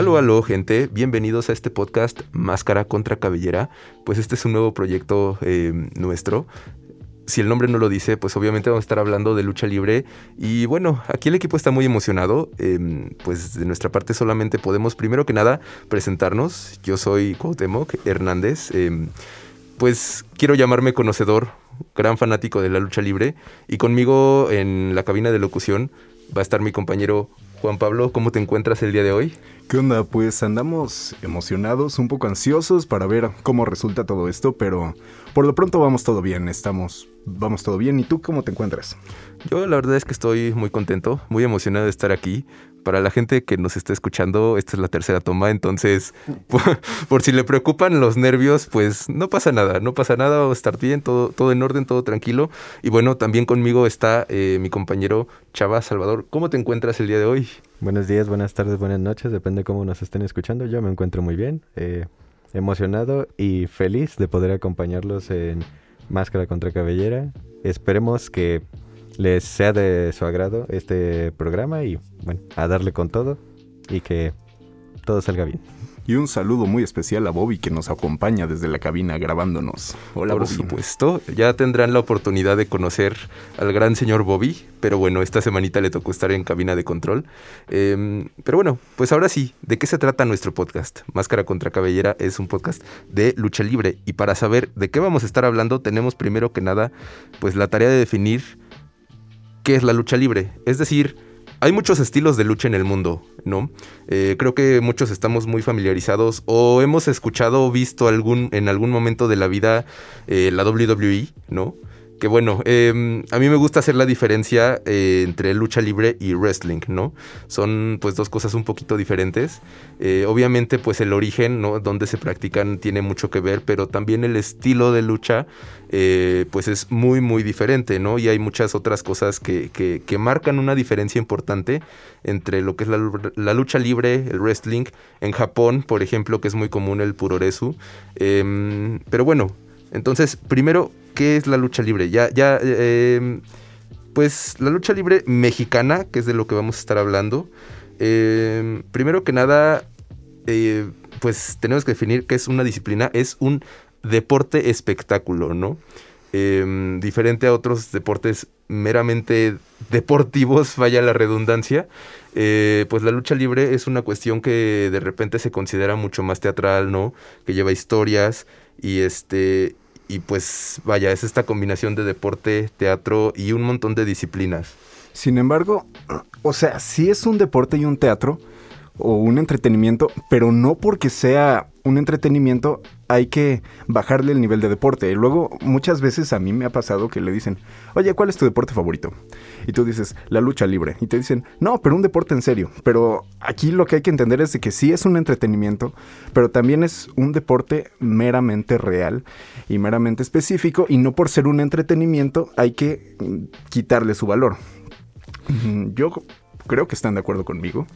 Aló, aló, gente. Bienvenidos a este podcast Máscara contra Cabellera. Pues este es un nuevo proyecto eh, nuestro. Si el nombre no lo dice, pues obviamente vamos a estar hablando de lucha libre. Y bueno, aquí el equipo está muy emocionado. Em, pues de nuestra parte solamente podemos, primero que nada, presentarnos. Yo soy Cuauhtémoc Hernández. Em, pues quiero llamarme conocedor, gran fanático de la lucha libre. Y conmigo en la cabina de locución va a estar mi compañero Juan Pablo. ¿Cómo te encuentras el día de hoy? ¿Qué onda? Pues andamos emocionados, un poco ansiosos para ver cómo resulta todo esto, pero por lo pronto vamos todo bien, estamos, vamos todo bien. ¿Y tú cómo te encuentras? Yo la verdad es que estoy muy contento, muy emocionado de estar aquí. Para la gente que nos está escuchando, esta es la tercera toma, entonces por, si le preocupan los nervios, pues no pasa nada, no pasa nada, va estar bien, todo, todo en orden, todo tranquilo. Y bueno, también conmigo está eh, mi compañero Chava Salvador. ¿Cómo te encuentras el día de hoy? Buenos días, buenas tardes, buenas noches, depende cómo nos estén escuchando. Yo me encuentro muy bien, eh, emocionado y feliz de poder acompañarlos en Máscara contra Cabellera. Esperemos que les sea de su agrado este programa y bueno, a darle con todo y que todo salga bien. Y un saludo muy especial a Bobby que nos acompaña desde la cabina grabándonos. Hola, Por supuesto, ya tendrán la oportunidad de conocer al gran señor Bobby, pero bueno, esta semanita le tocó estar en cabina de control. Em, pero bueno, pues ahora sí, ¿de qué se trata nuestro podcast? Máscara contra Cabellera es un podcast de lucha libre y para saber de qué vamos a estar hablando tenemos primero que nada pues la tarea de definir qué es la lucha libre. Es decir, hay muchos estilos de lucha en el mundo, ¿no? Eh, creo que muchos estamos muy familiarizados o hemos escuchado o visto algún, en algún momento de la vida eh, la WWE, ¿no? Que bueno, em, a mí me gusta hacer la diferencia eh, entre lucha libre y wrestling, ¿no? Son pues dos cosas un poquito diferentes. Eh, obviamente pues el origen, ¿no? Donde se practican tiene mucho que ver, pero también el estilo de lucha eh, pues es muy muy diferente, ¿no? Y hay muchas otras cosas que, que, marcan una diferencia importante entre lo que es la, lucha libre, el wrestling, en Japón, por ejemplo, que es muy común el puroresu. Em, pero bueno, entonces, primero, ¿qué es la lucha libre? Ya, ya, em, pues la lucha libre mexicana, que es de lo que vamos a estar hablando. Em, primero que nada, eh, pues tenemos que definir qué es una disciplina. Es un deporte espectáculo, ¿no? Em, diferente a otros deportes meramente deportivos, vaya la redundancia, eh, pues la lucha libre es una cuestión que de repente se considera mucho más teatral, ¿no? Que lleva historias y este y pues vaya, es esta combinación de deporte, teatro y un montón de disciplinas. Sin embargo, o sea, sí es un deporte y un teatro o un entretenimiento, pero no porque sea un entretenimiento hay que bajarle el nivel de deporte. Y luego muchas veces a mí me ha pasado que le dicen, oye, ¿cuál es tu deporte favorito? Y tú dices, la lucha libre. Y te dicen, no, pero un deporte en serio. Pero aquí lo que hay que entender es que sí es un entretenimiento, pero también es un deporte meramente real y meramente específico. Y no por ser un entretenimiento hay que mm, quitarle su valor. Yo creo que están de acuerdo conmigo.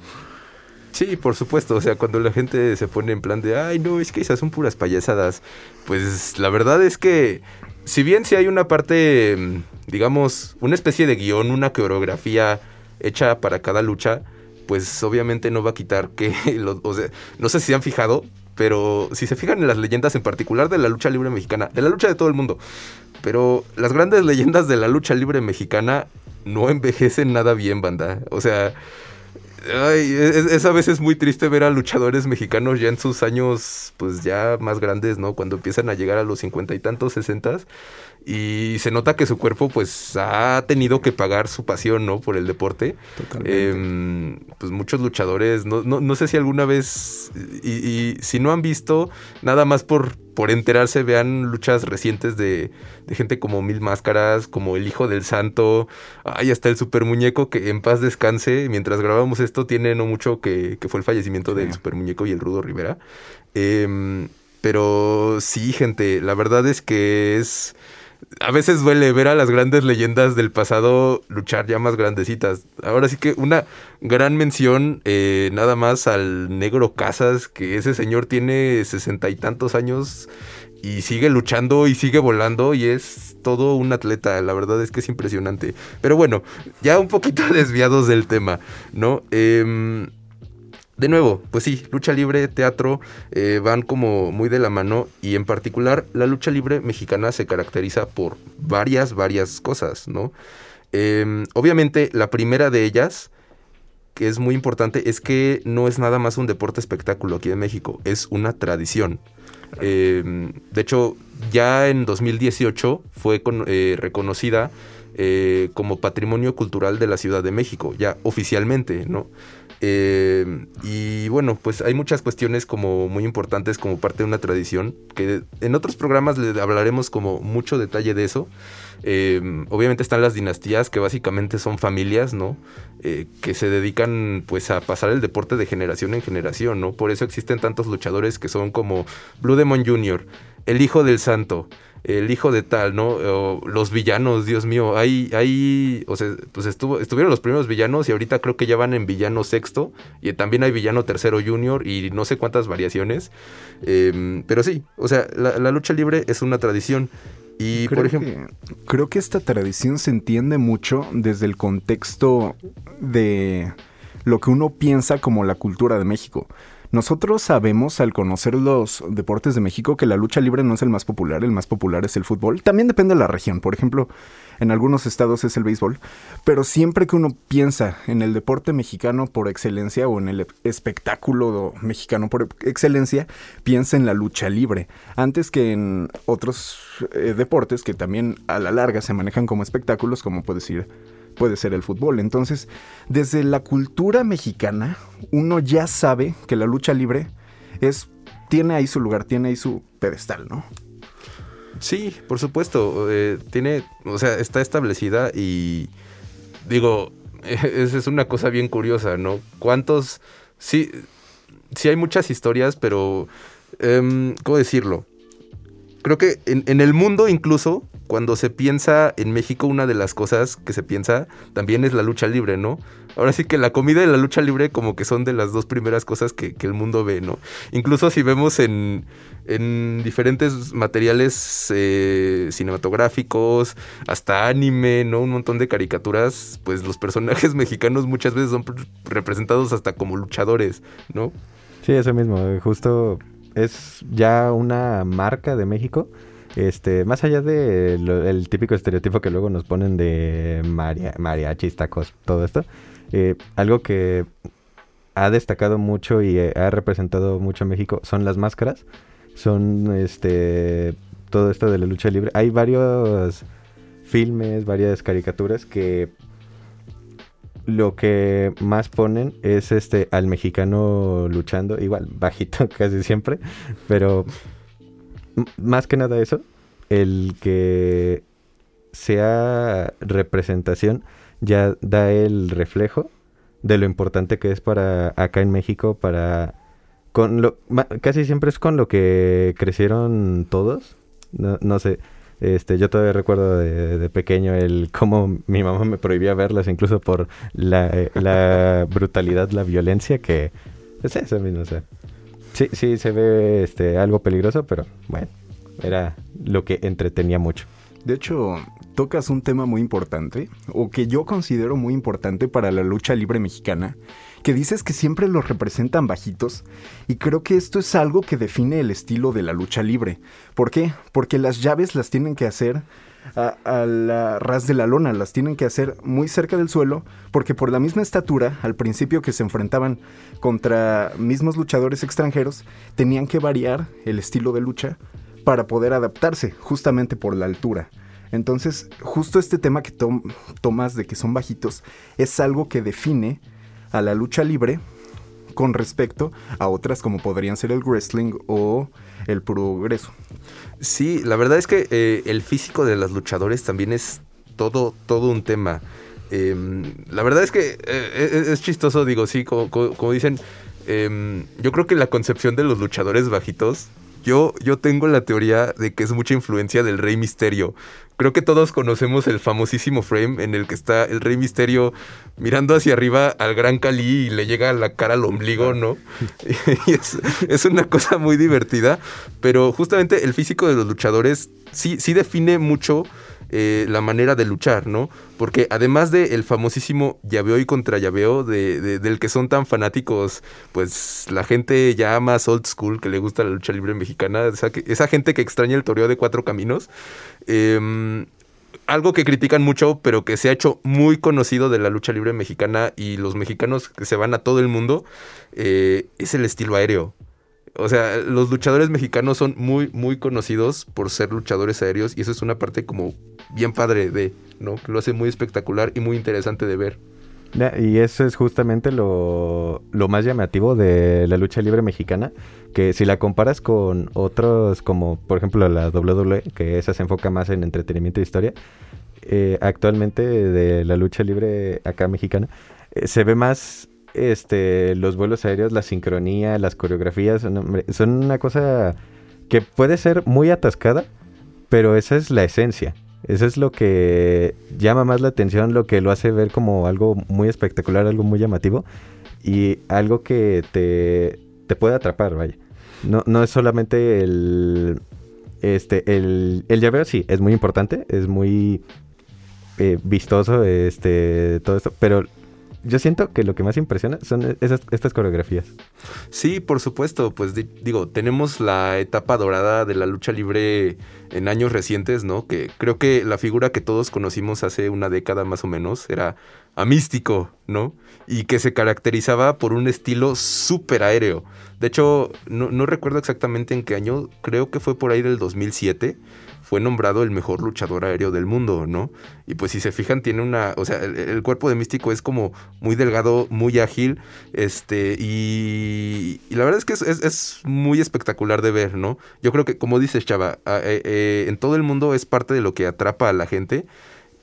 Sí, por supuesto. O sea, cuando la gente se pone en plan de, ay, no, es que esas son puras payasadas. Pues la verdad es que, si bien si hay una parte, mm, digamos, una especie de guion, una coreografía hecha para cada lucha, pues obviamente no va a quitar que, o sea, no sé si se han fijado, pero si se fijan en las leyendas en particular de la lucha libre mexicana, de la lucha de todo el mundo, pero las grandes leyendas de la lucha libre mexicana no envejecen nada bien, banda. O sea, Ay, es, a veces muy triste ver a luchadores mexicanos ya en sus años, pues ya más grandes, ¿no? Cuando empiezan a llegar a los cincuenta y tantos, sesentas. Y se nota que su cuerpo, pues, ha tenido que pagar su pasión, ¿no? Por el deporte. Totalmente. Em, pues muchos luchadores, no, no, no, sé si alguna vez, y, y si no han visto, nada más por por enterarse, vean luchas recientes de, de, gente como Mil Máscaras, como El Hijo del Santo, ay, hasta el Super Muñeco, que en paz descanse. Mientras grabamos esto, tiene no mucho que, que fue el fallecimiento del Super Muñeco y el Rudo Rivera. Em, pero sí, gente, la verdad es que es a veces duele ver a las grandes leyendas del pasado luchar ya más grandecitas. Ahora sí que una gran mención eh, nada más al negro Casas, que ese señor tiene sesenta y tantos años y sigue luchando y sigue volando y es todo un atleta. La verdad es que es impresionante. Pero bueno, ya un poquito desviados del tema, ¿no? Em, de nuevo, pues sí, lucha libre, teatro eh, van como muy de la mano y en particular la lucha libre mexicana se caracteriza por varias, varias cosas, ¿no? Em, obviamente la primera de ellas, que es muy importante, es que no es nada más un deporte espectáculo aquí en México, es una tradición. Em, de hecho, ya en 2018 fue eh, reconocida eh, como Patrimonio Cultural de la Ciudad de México, ya oficialmente, ¿no? Eh, y bueno, pues hay muchas cuestiones como muy importantes como parte de una tradición, que en otros programas le hablaremos como mucho detalle de eso. Eh, obviamente están las dinastías, que básicamente son familias, ¿no? Eh, que se dedican pues a pasar el deporte de generación en generación, ¿no? Por eso existen tantos luchadores que son como Blue Demon Jr., el hijo del santo, el hijo de tal, ¿no? los villanos, Dios mío, hay, hay, o sea, pues estuvo, estuvieron los primeros villanos y ahorita creo que ya van en villano sexto y también hay villano tercero junior y no sé cuántas variaciones, em, pero sí, o sea, la, lucha libre es una tradición. Y creo por ejemplo. Que, creo que esta tradición se entiende mucho desde el contexto de lo que uno piensa como la cultura de México. Nosotros sabemos al conocer los deportes de México que la lucha libre no es el más popular, el más popular es el fútbol. También depende de la región, por ejemplo, en algunos estados es el béisbol, pero siempre que uno piensa en el deporte mexicano por excelencia o en el espectáculo mexicano por excelencia, piensa en la lucha libre, antes que en otros eh, deportes que también a la larga se manejan como espectáculos, como puede decir puede ser el fútbol. Entonces, desde la cultura mexicana, uno ya sabe que la lucha libre es tiene ahí su lugar, tiene ahí su pedestal, ¿no? Sí, por supuesto. Eh, tiene, o sea, está establecida y digo, esa es una cosa bien curiosa, ¿no? ¿Cuántos? Sí, sí hay muchas historias, pero em, ¿cómo decirlo? Creo que en el mundo incluso cuando se piensa en México, una de las cosas que se piensa también es la lucha libre, ¿no? Ahora sí que la comida y la lucha libre como que son de las dos primeras cosas que, el mundo ve, ¿no? Incluso si vemos en, diferentes materiales eh, cinematográficos, hasta anime, ¿no? Un montón de caricaturas, pues los personajes mexicanos muchas veces son representados hasta como luchadores, ¿no? Sí, eso mismo, justo es ya una marca de México este, más allá del el típico estereotipo que luego nos ponen de maria, mariachis, tacos, todo esto, eh, algo que ha destacado mucho y eh, ha representado mucho a México son las máscaras. Son este todo esto de la lucha libre. Hay varios filmes, varias caricaturas que lo que más ponen es este al mexicano luchando, igual bajito casi siempre, pero más que nada eso, el que sea representación ya da el reflejo de lo importante que es para acá en México, para con lo casi siempre es con lo que crecieron todos. No, no sé, este, yo todavía recuerdo de, pequeño el cómo mi mamá me prohibía verlas, incluso por la, eh, la brutalidad, la violencia que es eso mismo, o sea. Sí, sí, se ve este, algo peligroso, pero bueno, era lo que entretenía mucho. De hecho, tocas un tema muy importante, o que yo considero muy importante para la lucha libre mexicana, que dices que siempre los representan bajitos, y creo que esto es algo que define el estilo de la lucha libre. ¿Por qué? Porque las llaves las tienen que hacer a, la ras de la lona, las tienen que hacer muy cerca del suelo, porque por la misma estatura, al principio que se enfrentaban contra mismos luchadores extranjeros, tenían que variar el estilo de lucha para poder adaptarse, justamente por la altura. Entonces, justo este tema que tomas de que son bajitos es algo que define a la lucha libre con respecto a otras como podrían ser el wrestling o el progreso. Sí, la verdad es que eh, el físico de los luchadores también es todo, todo un tema. Em, la verdad es que eh, es, chistoso, digo, sí, como, dicen, em, yo creo que la concepción de los luchadores bajitos, yo, yo tengo la teoría de que es mucha influencia del Rey Misterio. Creo que todos conocemos el famosísimo frame en el que está el Rey Misterio mirando hacia arriba al Gran Cali y le llega la cara al ombligo, ¿no? y es, es, una cosa muy divertida, pero justamente el físico de los luchadores sí, sí define mucho eh, la manera de luchar, ¿no? Porque además del famosísimo llaveo y contra llaveo, de, del que son tan fanáticos, pues la gente ya más old school que le gusta la lucha libre mexicana, esa, gente que extraña el toreo de cuatro caminos, eh, algo que critican mucho, pero que se ha hecho muy conocido de la lucha libre mexicana y los mexicanos que se van a todo el mundo, eh, es el estilo aéreo. O sea, los luchadores mexicanos son muy, muy conocidos por ser luchadores aéreos y eso es una parte como bien padre de, ¿no? Que lo hace muy espectacular y muy interesante de ver. Y eso es justamente lo, lo, más llamativo de la lucha libre mexicana, que si la comparas con otros como por ejemplo la WWE, que esa se enfoca más en entretenimiento e historia, eh, actualmente de la lucha libre acá mexicana, eh, se ve más este los vuelos aéreos, la sincronía, las coreografías, son, una cosa que puede ser muy atascada, pero esa es la esencia. Eso es lo que llama más la atención, lo que lo hace ver como algo muy espectacular, algo muy llamativo y algo que te, te puede atrapar, vaya. No, no es solamente el, este, el, el llaveo, sí, es muy importante, es muy eh, vistoso, este, todo esto, pero yo siento que lo que más impresiona son esas, estas coreografías. Sí, por supuesto. Pues digo, tenemos la etapa dorada de la lucha libre en años recientes, ¿no? Que creo que la figura que todos conocimos hace una década más o menos era a Místico, ¿no? Y que se caracterizaba por un estilo súper aéreo. De hecho, no, recuerdo exactamente en qué año, creo que fue por ahí del 2007 fue nombrado el mejor luchador aéreo del mundo, ¿no? Y pues si se fijan, tiene una, o sea, el, cuerpo de Místico es como muy delgado, muy ágil, este, y, la verdad es que es, muy espectacular de ver, ¿no? Yo creo que, como dices, Chava, eh, eh, en todo el mundo es parte de lo que atrapa a la gente.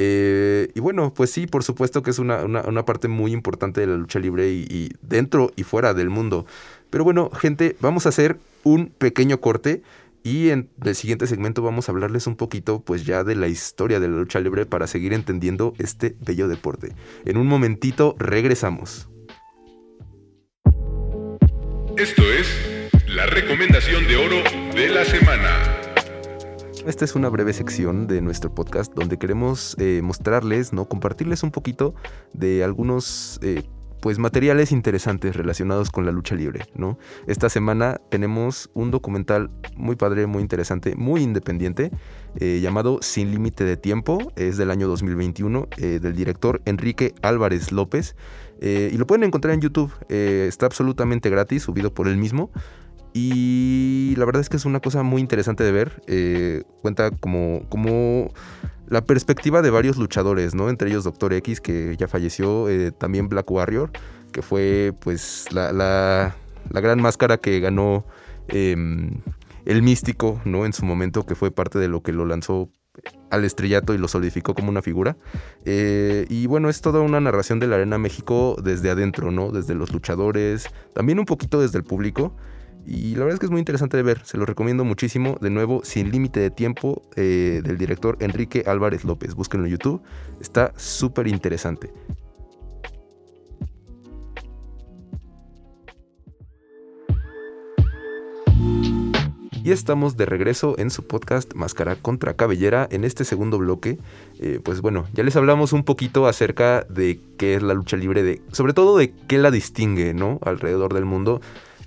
Eh, y bueno, pues sí, por supuesto que es una, parte muy importante de la lucha libre y, dentro y fuera del mundo. Pero bueno, gente, vamos a hacer un pequeño corte. Y en el siguiente segmento vamos a hablarles un poquito pues ya de la historia de la lucha libre para seguir entendiendo este bello deporte. En un momentito regresamos. Esto es la recomendación de oro de la semana. Esta es una breve sección de nuestro podcast donde queremos eh, mostrarles, ¿no? compartirles un poquito de algunos eh, pues materiales interesantes relacionados con la lucha libre, ¿no? Esta semana tenemos un documental muy padre, muy interesante, muy independiente, eh, llamado Sin Límite de Tiempo, es del año 2021, eh, del director Enrique Álvarez López, y lo pueden encontrar en YouTube, está absolutamente gratis, subido por él mismo, y la verdad es que es una cosa muy interesante de ver, cuenta como... como la perspectiva de varios luchadores, ¿no? Entre ellos Doctor X, que ya falleció, eh, también Black Warrior, que fue pues la, la, gran máscara que ganó em, el místico, ¿no? En su momento, que fue parte de lo que lo lanzó al estrellato y lo solidificó como una figura. Eh, y bueno, es toda una narración de la Arena México desde adentro, ¿no? Desde los luchadores, también un poquito desde el público. Y la verdad es que es muy interesante de ver, se lo recomiendo muchísimo. De nuevo, Sin Límite de Tiempo, eh, del director Enrique Álvarez López. Búsquenlo en YouTube, está súper interesante. Y estamos de regreso en su podcast Máscara contra Cabellera. En este segundo bloque, eh, pues bueno, ya les hablamos un poquito acerca de qué es la lucha libre, de, sobre todo de qué la distingue, ¿no? Alrededor del mundo.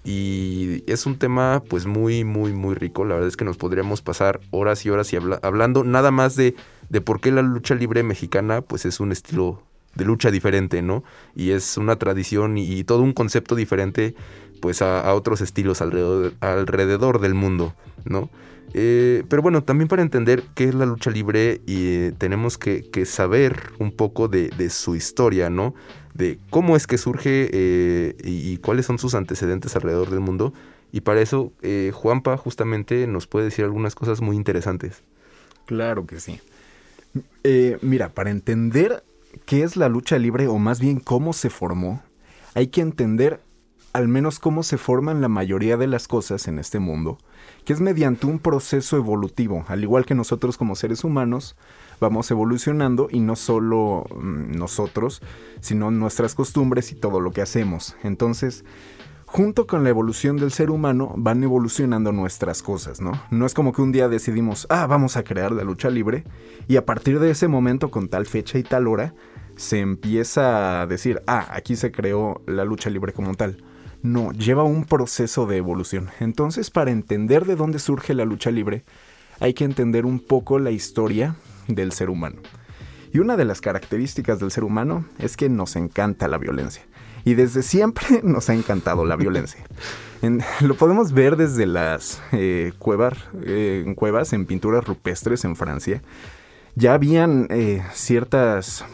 Y es un tema pues muy, muy, muy rico. La verdad es que nos podríamos pasar horas y horas y hablando nada más de, de por qué la lucha libre mexicana pues es un estilo de lucha diferente, ¿no? Y es una tradición y, todo un concepto diferente pues a, otros estilos alrededor, alrededor, del mundo, ¿no? Eh, pero bueno, también para entender qué es la lucha libre y, eh, tenemos que, saber un poco de, de su historia, ¿no? De cómo es que surge eh, y, cuáles son sus antecedentes alrededor del mundo. Y para eso, eh, Juanpa justamente nos puede decir algunas cosas muy interesantes. Claro que sí. Eh, mira, para entender qué es la lucha libre o más bien cómo se formó, hay que entender al menos cómo se forman la mayoría de las cosas en este mundo, que es mediante un proceso evolutivo, al igual que nosotros como seres humanos, vamos evolucionando y no solo mm, nosotros, sino nuestras costumbres y todo lo que hacemos. Entonces, junto con la evolución del ser humano van evolucionando nuestras cosas, ¿no? No es como que un día decidimos, ah, vamos a crear la lucha libre y a partir de ese momento con tal fecha y tal hora se empieza a decir, ah, aquí se creó la lucha libre como tal. No, lleva un proceso de evolución. Entonces, para entender de dónde surge la lucha libre, hay que entender un poco la historia del ser humano. Y una de las características del ser humano es que nos encanta la violencia. Y desde siempre nos ha encantado la violencia. lo podemos ver desde las eh, cuevas, eh, cuevas, en pinturas rupestres en Francia. Ya habían eh, ciertas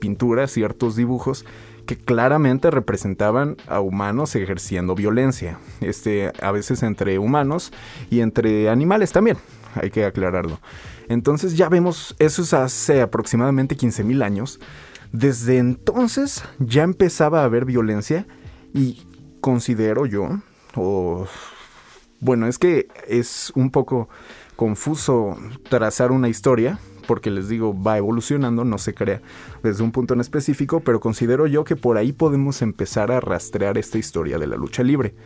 pinturas, ciertos dibujos que claramente representaban a humanos ejerciendo violencia. Este, a veces entre humanos y entre animales también, hay que aclararlo. Entonces ya vemos, eso es hace aproximadamente 15.000 años. Desde entonces ya empezaba a haber violencia y considero yo, o bueno, es que es un poco confuso trazar una historia, porque les digo, va evolucionando, no se crea desde un punto en específico, pero considero yo que por ahí podemos empezar a rastrear esta historia de la lucha libre.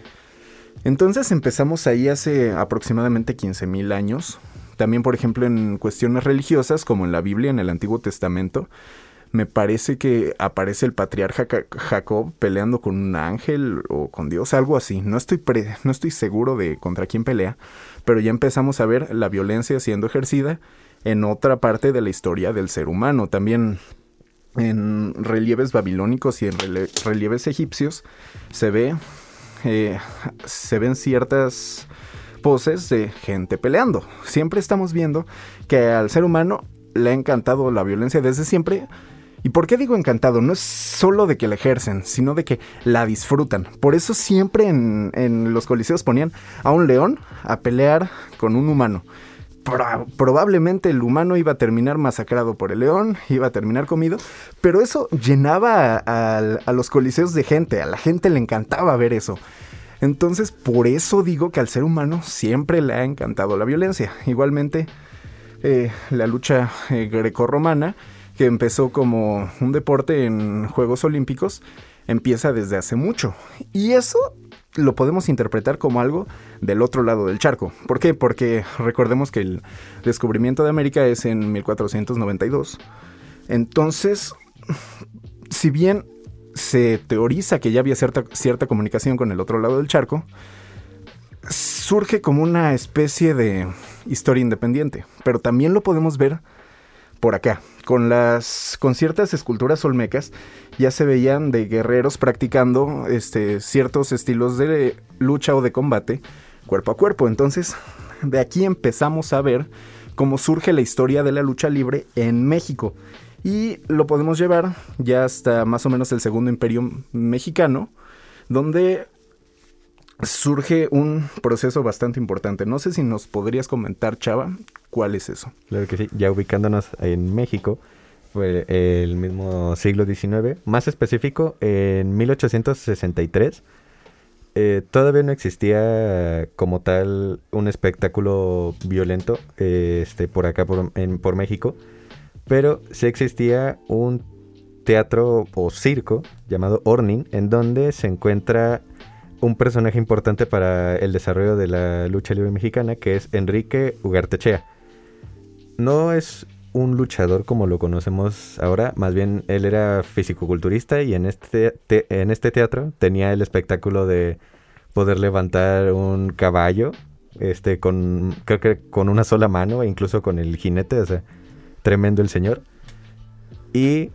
Entonces empezamos ahí hace aproximadamente 15.000 años. También, por ejemplo, en cuestiones religiosas, como en la Biblia, en el Antiguo Testamento, me parece que aparece el patriarca Jacob peleando con un ángel o con Dios, algo así. No estoy, no estoy seguro de contra quién pelea, pero ya empezamos a ver la violencia siendo ejercida en otra parte de la historia del ser humano. También en relieves babilónicos y en relieves egipcios se ve eh, se ven ciertas poses de gente peleando. Siempre estamos viendo que al ser humano le ha encantado la violencia desde siempre. ¿Y por qué digo encantado? No es solo de que la ejercen, sino de que la disfrutan. Por eso siempre en, en los coliseos ponían a un león a pelear con un humano probablemente el humano iba a terminar masacrado por el león, iba a terminar comido, pero eso llenaba a, los coliseos de gente, a la gente le encantaba ver eso. Entonces, por eso digo que al ser humano siempre le ha encantado la violencia. Igualmente, eh, la lucha eh, grecorromana, que empezó como un deporte en Juegos Olímpicos, empieza desde hace mucho. Y eso lo podemos interpretar como algo del otro lado del charco. ¿Por qué? Porque recordemos que el descubrimiento de América es en 1492. Entonces, si bien se teoriza que ya había cierta, cierta comunicación con el otro lado del charco, surge como una especie de historia independiente. Pero también lo podemos ver por acá. Con las con ciertas esculturas olmecas ya se veían de guerreros practicando este, ciertos estilos de lucha o de combate cuerpo a cuerpo. Entonces, de aquí empezamos a ver cómo surge la historia de la lucha libre en México. Y lo podemos llevar ya hasta más o menos el segundo imperio mexicano, donde surge un proceso bastante importante. No sé si nos podrías comentar, Chava, cuál es eso. Claro que sí, ya ubicándonos en México, fue el mismo siglo XIX, más específico, en 1863, eh, todavía no existía como tal un espectáculo violento este, por acá, por, por México, pero sí existía un teatro o circo llamado Orning, en donde se encuentra un personaje importante para el desarrollo de la lucha libre mexicana, que es Enrique Ugartechea. No es un luchador como lo conocemos ahora, más bien él era fisicoculturista y en este, en este teatro tenía el espectáculo de poder levantar un caballo, este, con, creo que con una sola mano, e incluso con el jinete, o sea, tremendo el señor. Y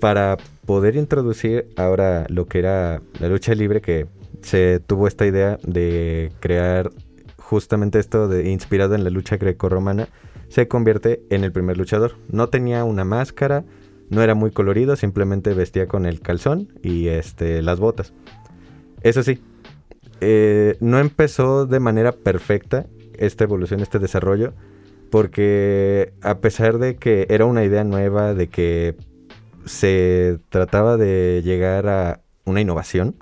para poder introducir ahora lo que era la lucha libre, que se tuvo esta idea de crear justamente esto de inspirado en la lucha grecorromana, se convierte en el primer luchador. No tenía una máscara, no era muy colorido, simplemente vestía con el calzón y este, las botas. Eso sí, eh, no empezó de manera perfecta esta evolución, este desarrollo, porque a pesar de que era una idea nueva, de que se trataba de llegar a una innovación,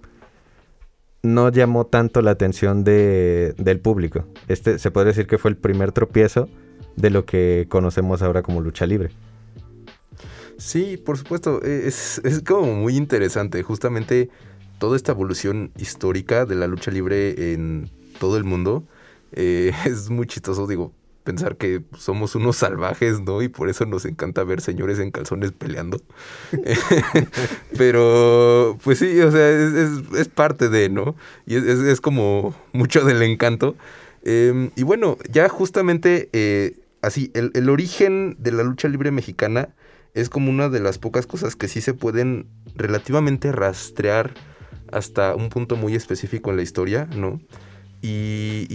no llamó tanto la atención de, del público. Este se podría decir que fue el primer tropiezo de lo que conocemos ahora como lucha libre. Sí, por supuesto, es, es como muy interesante. Justamente toda esta evolución histórica de la lucha libre en todo el mundo. Eh, es muy chistoso, digo, pensar que somos unos salvajes, ¿no? Y por eso nos encanta ver señores en calzones peleando. Pero, pues sí, o sea, es, parte de, ¿no? Y es, como mucho del encanto. Em, y bueno, ya justamente eh, así, el, el, origen de la lucha libre mexicana es como una de las pocas cosas que sí se pueden relativamente rastrear hasta un punto muy específico en la historia, ¿no? Y,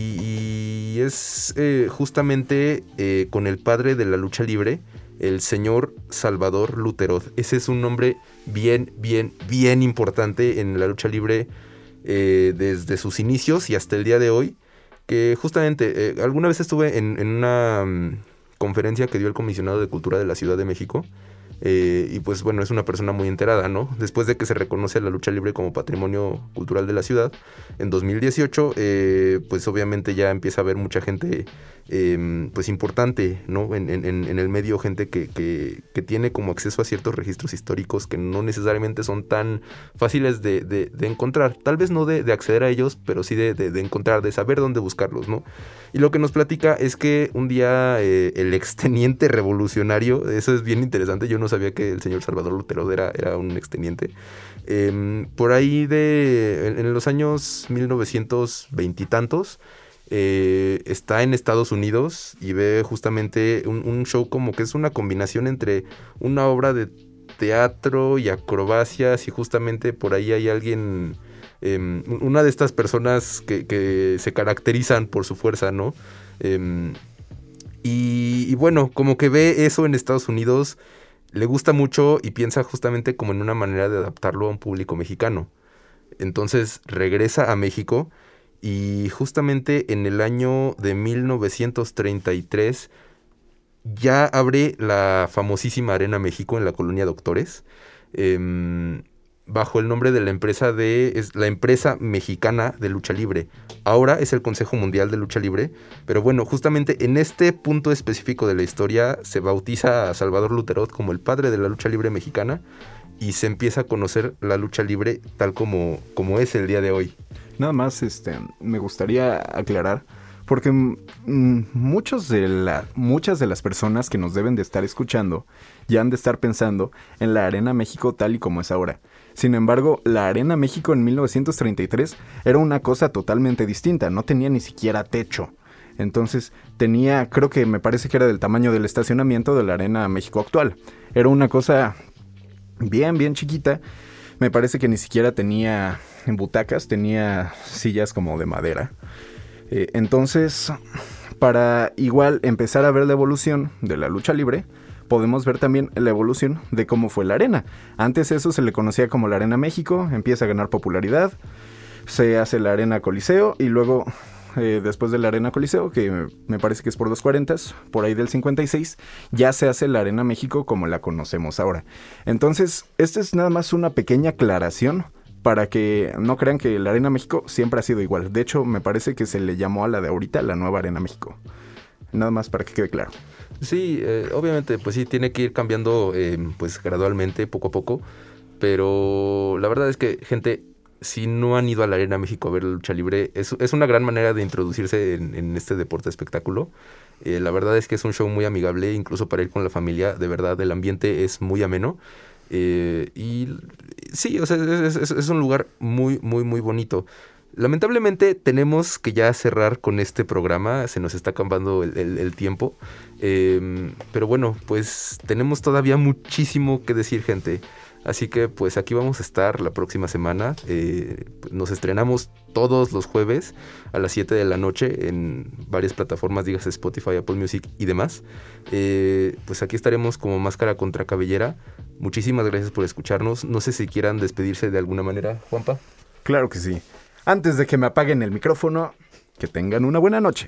es eh, justamente eh, con el padre de la lucha libre, el señor Salvador Luteroz. Ese es un nombre bien, bien, bien importante en la lucha libre eh, desde sus inicios y hasta el día de hoy. Que justamente alguna vez estuve en, en una mm, conferencia que dio el comisionado de Cultura de la Ciudad de México eh, y pues bueno, es una persona muy enterada, ¿no? Después de que se reconoce la lucha libre como patrimonio cultural de la ciudad, en 2018, eh, pues obviamente ya empieza a haber mucha gente Em, pues importante, ¿no? En, el medio, gente que, tiene como acceso a ciertos registros históricos que no necesariamente son tan fáciles de, encontrar. Tal vez no de, acceder a ellos, pero sí de, encontrar, de saber dónde buscarlos, ¿no? Y lo que nos platica es que un día eh, el exteniente revolucionario, eso es bien interesante, yo no sabía que el señor Salvador Lutero era, era un exteniente. Em, por ahí de, en, los años 1920 y tantos, está en Estados Unidos y ve justamente un, show como que es una combinación entre una obra de teatro y acrobacias y justamente por ahí hay alguien, em, una de estas personas que, se caracterizan por su fuerza, ¿no? Em, y, bueno, como que ve eso en Estados Unidos, le gusta mucho y piensa justamente como en una manera de adaptarlo a un público mexicano. Entonces regresa a México y justamente en el año de 1933 ya abre la famosísima Arena México en la colonia Doctores. Em, bajo el nombre de la empresa de la empresa mexicana de lucha libre. Ahora es el Consejo Mundial de Lucha Libre, pero bueno, justamente en este punto específico de la historia se bautiza a Salvador Luterot como el padre de la lucha libre mexicana y se empieza a conocer la lucha libre tal como, como es el día de hoy. Nada más este, me gustaría aclarar, porque muchos de muchas de las personas que nos deben de estar escuchando ya han de estar pensando en la Arena México tal y como es ahora. Sin embargo, la Arena México en 1933 era una cosa totalmente distinta, no tenía ni siquiera techo. Entonces tenía, creo que me parece que era del tamaño del estacionamiento de la Arena México actual. Era una cosa bien, bien chiquita. Me parece que ni siquiera tenía en butacas, tenía sillas como de madera. Eh, entonces, para igual empezar a ver la evolución de la lucha libre, podemos ver también la evolución de cómo fue la arena. Antes eso se le conocía como la Arena México, empieza a ganar popularidad, se hace la Arena Coliseo y luego eh, después de la Arena Coliseo, que me parece que es por los 40, por ahí del 56, ya se hace la Arena México como la conocemos ahora. Entonces, esta es nada más una pequeña aclaración para que no crean que la Arena México siempre ha sido igual. De hecho, me parece que se le llamó a la de ahorita la nueva Arena México. Nada más para que quede claro. Sí, eh, obviamente, pues sí, tiene que ir cambiando eh, pues gradualmente, poco a poco. Pero la verdad es que, gente, si no han ido a la Arena México a ver lucha libre, es, es una gran manera de introducirse en, este deporte espectáculo. Eh, la verdad es que es un show muy amigable, incluso para ir con la familia. De verdad, el ambiente es muy ameno. Eh, y sí, o sea, es, un lugar muy, muy, muy bonito. Lamentablemente tenemos que ya cerrar con este programa, se nos está acabando el, tiempo. Em, pero bueno, pues tenemos todavía muchísimo que decir, gente. Así que pues aquí vamos a estar la próxima semana. Eh, nos estrenamos todos los jueves a las 7 de la noche en varias plataformas, digas Spotify, Apple Music y demás. Eh, pues aquí estaremos como máscara contra cabellera. Muchísimas gracias por escucharnos. No sé si quieran despedirse de alguna manera, Juanpa. Claro que sí. Antes de que me apaguen el micrófono, que tengan una buena noche.